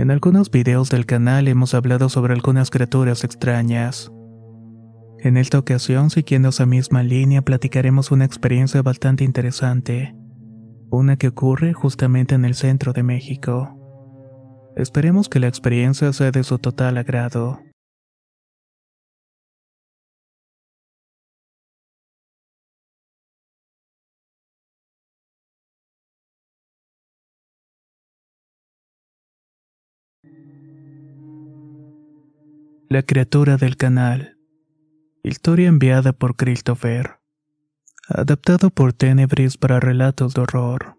En algunos videos del canal hemos hablado sobre algunas criaturas extrañas. En esta ocasión, siguiendo esa misma línea, platicaremos una experiencia bastante interesante, una que ocurre justamente en el centro de México. Esperemos que la experiencia sea de su total agrado. La criatura del canal. Historia enviada por Christopher. Adaptado por Tenebris para relatos de horror.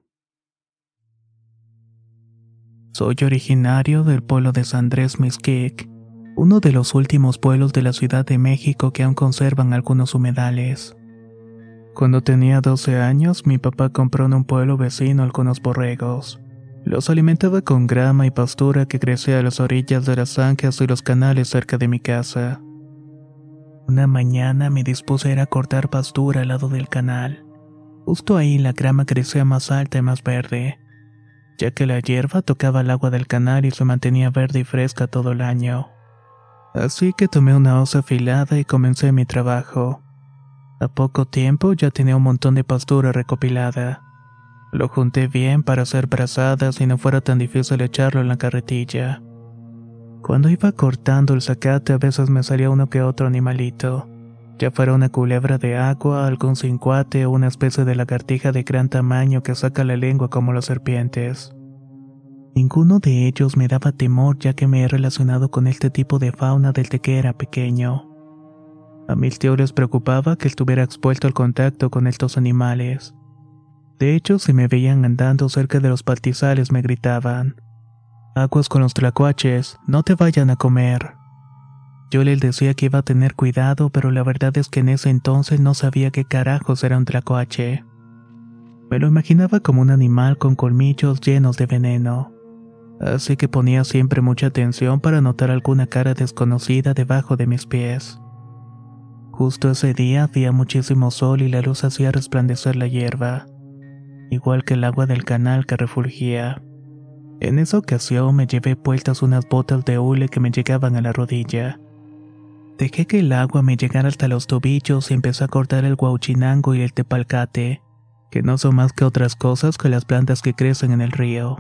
Soy originario del pueblo de San Andrés Mezquic, uno de los últimos pueblos de la Ciudad de México que aún conservan algunos humedales. Cuando tenía 12 años, mi papá compró en un pueblo vecino algunos borregos. Los alimentaba con grama y pastura que crecía a las orillas de las zanjas y los canales cerca de mi casa. Una mañana me dispuse a ir a cortar pastura al lado del canal. Justo ahí la grama crecía más alta y más verde, ya que la hierba tocaba el agua del canal y se mantenía verde y fresca todo el año. Así que tomé una hoz afilada y comencé mi trabajo. A poco tiempo ya tenía un montón de pastura recopilada. Lo junté bien para hacer brazadas y no fuera tan difícil echarlo en la carretilla. Cuando iba cortando el zacate a veces me salía uno que otro animalito, ya fuera una culebra de agua, algún cincuate o una especie de lagartija de gran tamaño que saca la lengua como las serpientes. Ninguno de ellos me daba temor ya que me he relacionado con este tipo de fauna desde que era pequeño. A mis tíos les preocupaba que estuviera expuesto al contacto con estos animales. De hecho, si me veían andando cerca de los pastizales me gritaban, Aguas con los tlacuaches, no te vayan a comer. Yo les decía que iba a tener cuidado, pero la verdad es que en ese entonces no sabía qué carajos era un tlacuache. Me lo imaginaba como un animal con colmillos llenos de veneno. Así que ponía siempre mucha atención para notar alguna cara desconocida debajo de mis pies. Justo ese día había muchísimo sol y la luz hacía resplandecer la hierba igual que el agua del canal que refulgía. En esa ocasión me llevé puestas unas botas de hule que me llegaban a la rodilla. Dejé que el agua me llegara hasta los tobillos y empecé a cortar el guauchinango y el tepalcate, que no son más que otras cosas que las plantas que crecen en el río.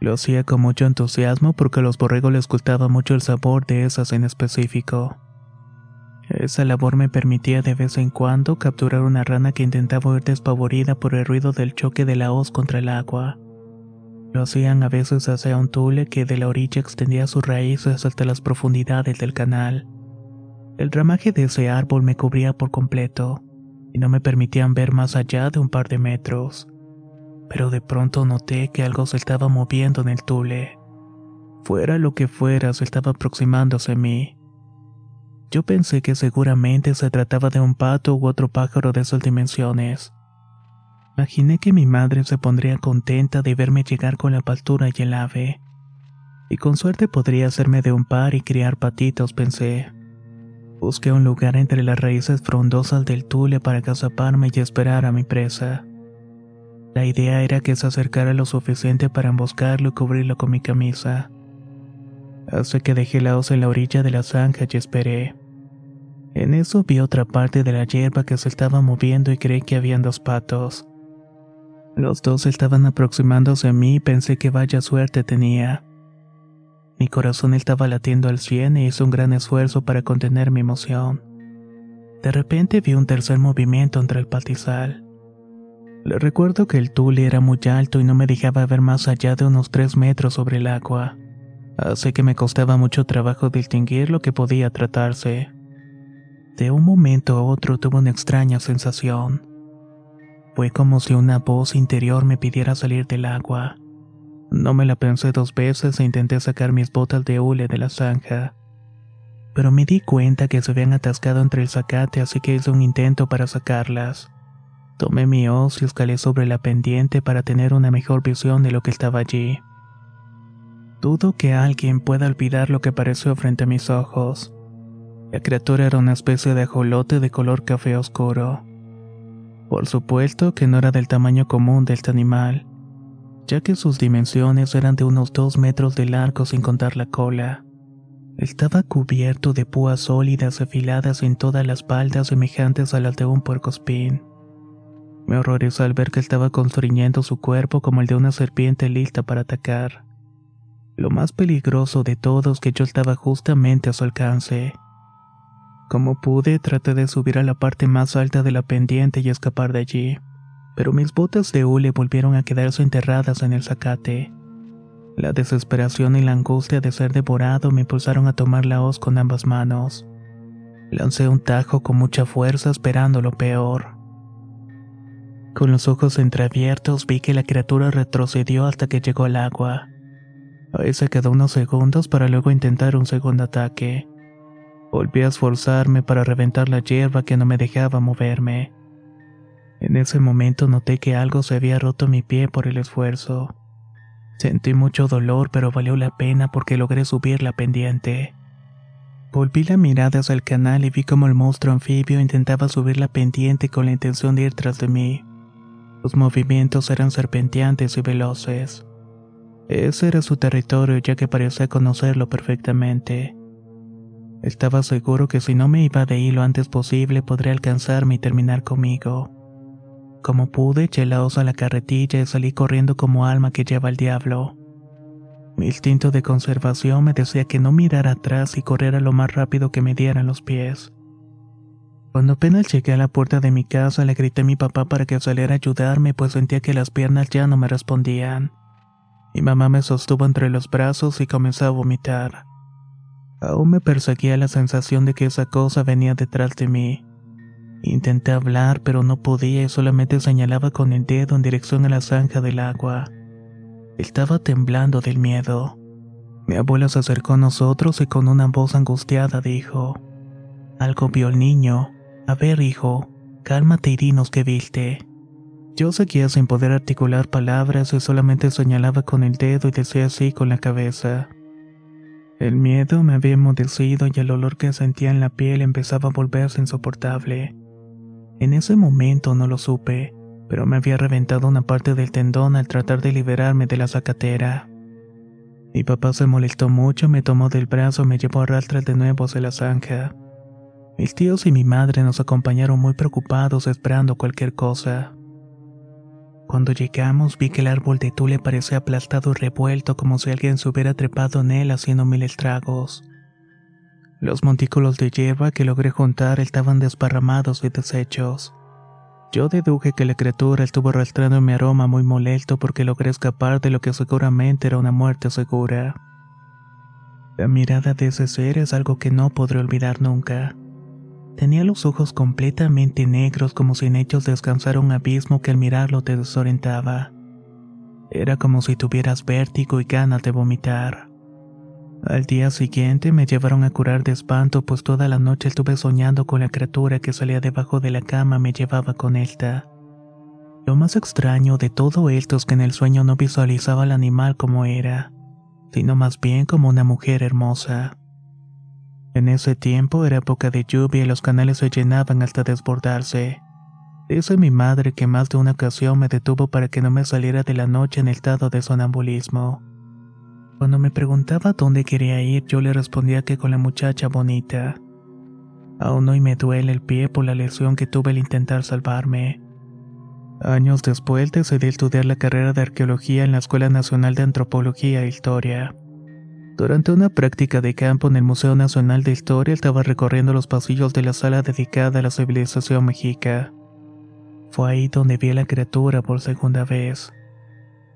Lo hacía con mucho entusiasmo porque a los borregos les gustaba mucho el sabor de esas en específico. Esa labor me permitía de vez en cuando capturar una rana que intentaba huir despavorida por el ruido del choque de la hoz contra el agua. Lo hacían a veces hacia un tule que de la orilla extendía sus raíces hasta las profundidades del canal. El ramaje de ese árbol me cubría por completo y no me permitían ver más allá de un par de metros. Pero de pronto noté que algo se estaba moviendo en el tule. Fuera lo que fuera, se estaba aproximándose a mí. Yo pensé que seguramente se trataba de un pato u otro pájaro de esas dimensiones. Imaginé que mi madre se pondría contenta de verme llegar con la pastura y el ave. Y con suerte podría hacerme de un par y criar patitos, pensé. Busqué un lugar entre las raíces frondosas del tule para agazaparme y esperar a mi presa. La idea era que se acercara lo suficiente para emboscarlo y cubrirlo con mi camisa. Hasta que dejé la hoz en la orilla de la zanja y esperé. En eso vi otra parte de la hierba que se estaba moviendo y creí que habían dos patos. Los dos estaban aproximándose a mí y pensé que vaya suerte tenía. Mi corazón estaba latiendo al cien y hice un gran esfuerzo para contener mi emoción. De repente vi un tercer movimiento entre el patizal. Le recuerdo que el tule era muy alto y no me dejaba ver más allá de unos tres metros sobre el agua, así que me costaba mucho trabajo distinguir lo que podía tratarse. De un momento a otro tuve una extraña sensación. Fue como si una voz interior me pidiera salir del agua. No me la pensé dos veces e intenté sacar mis botas de hule de la zanja. Pero me di cuenta que se habían atascado entre el zacate, así que hice un intento para sacarlas. Tomé mi hoz y escalé sobre la pendiente para tener una mejor visión de lo que estaba allí. Dudo que alguien pueda olvidar lo que apareció frente a mis ojos. La criatura era una especie de ajolote de color café oscuro. Por supuesto que no era del tamaño común de este animal, ya que sus dimensiones eran de unos dos metros de largo sin contar la cola. Estaba cubierto de púas sólidas afiladas en todas las espalda semejantes a las de un puercoespín. Me horrorizó al ver que estaba constriñendo su cuerpo como el de una serpiente lista para atacar. Lo más peligroso de todo es que yo estaba justamente a su alcance. Como pude, traté de subir a la parte más alta de la pendiente y escapar de allí, pero mis botas de hule volvieron a quedarse enterradas en el zacate. La desesperación y la angustia de ser devorado me impulsaron a tomar la hoz con ambas manos. Lancé un tajo con mucha fuerza esperando lo peor. Con los ojos entreabiertos vi que la criatura retrocedió hasta que llegó al agua. Ahí se quedó unos segundos para luego intentar un segundo ataque. Volví a esforzarme para reventar la hierba que no me dejaba moverme. En ese momento noté que algo se había roto mi pie por el esfuerzo. Sentí mucho dolor, pero valió la pena porque logré subir la pendiente. Volví la mirada hacia el canal y vi como el monstruo anfibio intentaba subir la pendiente con la intención de ir tras de mí. Sus movimientos eran serpenteantes y veloces. Ese era su territorio ya que parecía conocerlo perfectamente. Estaba seguro que si no me iba de ahí lo antes posible podría alcanzarme y terminar conmigo. Como pude, eché la osa a la carretilla y salí corriendo como alma que lleva al diablo. Mi instinto de conservación me decía que no mirara atrás y corriera lo más rápido que me dieran los pies. Cuando apenas llegué a la puerta de mi casa le grité a mi papá para que saliera a ayudarme pues sentía que las piernas ya no me respondían. Mi mamá me sostuvo entre los brazos y comenzó a vomitar. Aún me perseguía la sensación de que esa cosa venía detrás de mí. Intenté hablar pero no podía y solamente señalaba con el dedo en dirección a la zanja del agua. Estaba temblando del miedo. Mi abuela se acercó a nosotros y con una voz angustiada dijo, Algo vio el niño. A ver, hijo, cálmate y dinos qué viste. Yo seguía sin poder articular palabras y solamente señalaba con el dedo y decía así con la cabeza. El miedo me había emudecido y el olor que sentía en la piel empezaba a volverse insoportable. En ese momento no lo supe, pero me había reventado una parte del tendón al tratar de liberarme de la zacatera. Mi papá se molestó mucho, me tomó del brazo y me llevó a rastras de nuevo hacia la zanja. Mis tíos y mi madre nos acompañaron muy preocupados esperando cualquier cosa. Cuando llegamos vi que el árbol de tule parecía aplastado y revuelto como si alguien se hubiera trepado en él haciendo mil estragos. Los montículos de hierba que logré juntar estaban desparramados y deshechos. Yo deduje que la criatura estuvo arrastrando mi aroma muy molesto porque logré escapar de lo que seguramente era una muerte segura. La mirada de ese ser es algo que no podré olvidar nunca. Tenía los ojos completamente negros como si en ellos descansara un abismo que al mirarlo te desorientaba. Era como si tuvieras vértigo y ganas de vomitar. Al día siguiente me llevaron a curar de espanto pues toda la noche estuve soñando con la criatura que salía debajo de la cama me llevaba con esta. Lo más extraño de todo esto es que en el sueño no visualizaba al animal como era, sino más bien como una mujer hermosa. En ese tiempo era época de lluvia y los canales se llenaban hasta desbordarse. Dice mi madre que más de una ocasión me detuvo para que no me saliera de la noche en estado de sonambulismo. Cuando me preguntaba dónde quería ir, yo le respondía que con la muchacha bonita. Aún hoy me duele el pie por la lesión que tuve al intentar salvarme. Años después decidí estudiar la carrera de arqueología en la Escuela Nacional de Antropología e Historia. Durante una práctica de campo en el Museo Nacional de Historia estaba recorriendo los pasillos de la sala dedicada a la civilización mexica. Fue ahí donde vi a la criatura por segunda vez.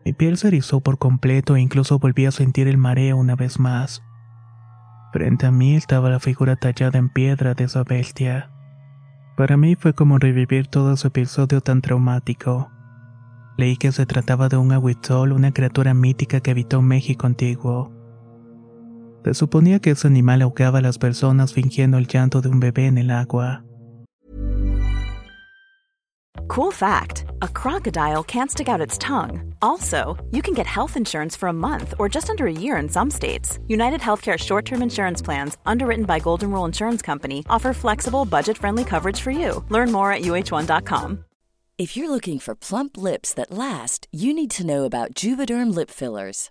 Mi piel se erizó por completo e incluso volví a sentir el mareo una vez más. Frente a mí estaba la figura tallada en piedra de esa bestia. Para mí fue como revivir todo ese episodio tan traumático. Leí que se trataba de un ahuitzol, una criatura mítica que habitó México antiguo. Se suponía que ese animal ahogaba a las personas fingiendo el llanto de un bebé en el agua. Cool fact a crocodile can't stick out its tongue. Also, you can get health insurance for a month or just under a year in some states. United Healthcare short term insurance plans, underwritten by Golden Rule Insurance Company, offer flexible, budget friendly coverage for you. Learn more at uh1.com. If you're looking for plump lips that last, you need to know about Juvederm lip fillers.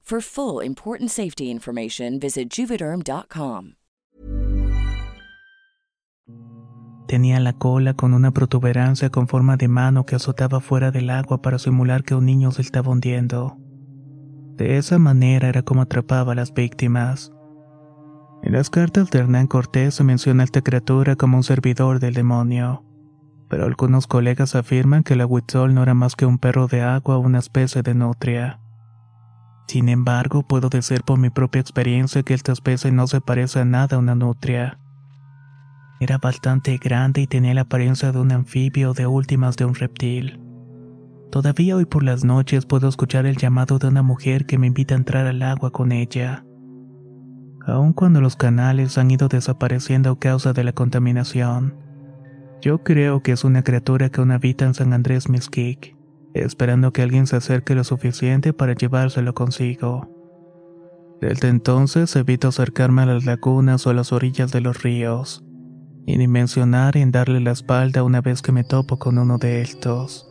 For full important safety information, visit juvederm.com. Tenía la cola con una protuberancia con forma de mano que azotaba fuera del agua para simular que un niño se estaba hundiendo. De esa manera era como atrapaba a las víctimas. En las cartas de Hernán Cortés se menciona a esta criatura como un servidor del demonio, pero algunos colegas afirman que el aguitzol no era más que un perro de agua o una especie de nutria. Sin embargo, puedo decir por mi propia experiencia que esta especie no se parece a nada a una nutria. Era bastante grande y tenía la apariencia de un anfibio o de últimas de un reptil. Todavía hoy por las noches puedo escuchar el llamado de una mujer que me invita a entrar al agua con ella. Aun cuando los canales han ido desapareciendo a causa de la contaminación, yo creo que es una criatura que aún habita en San Andrés Mezquic esperando que alguien se acerque lo suficiente para llevárselo consigo. Desde entonces evito acercarme a las lagunas o a las orillas de los ríos, y ni mencionar en darle la espalda una vez que me topo con uno de estos.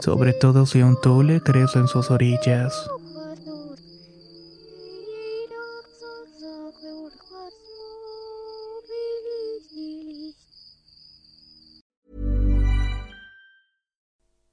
Sobre todo si un tule crece en sus orillas.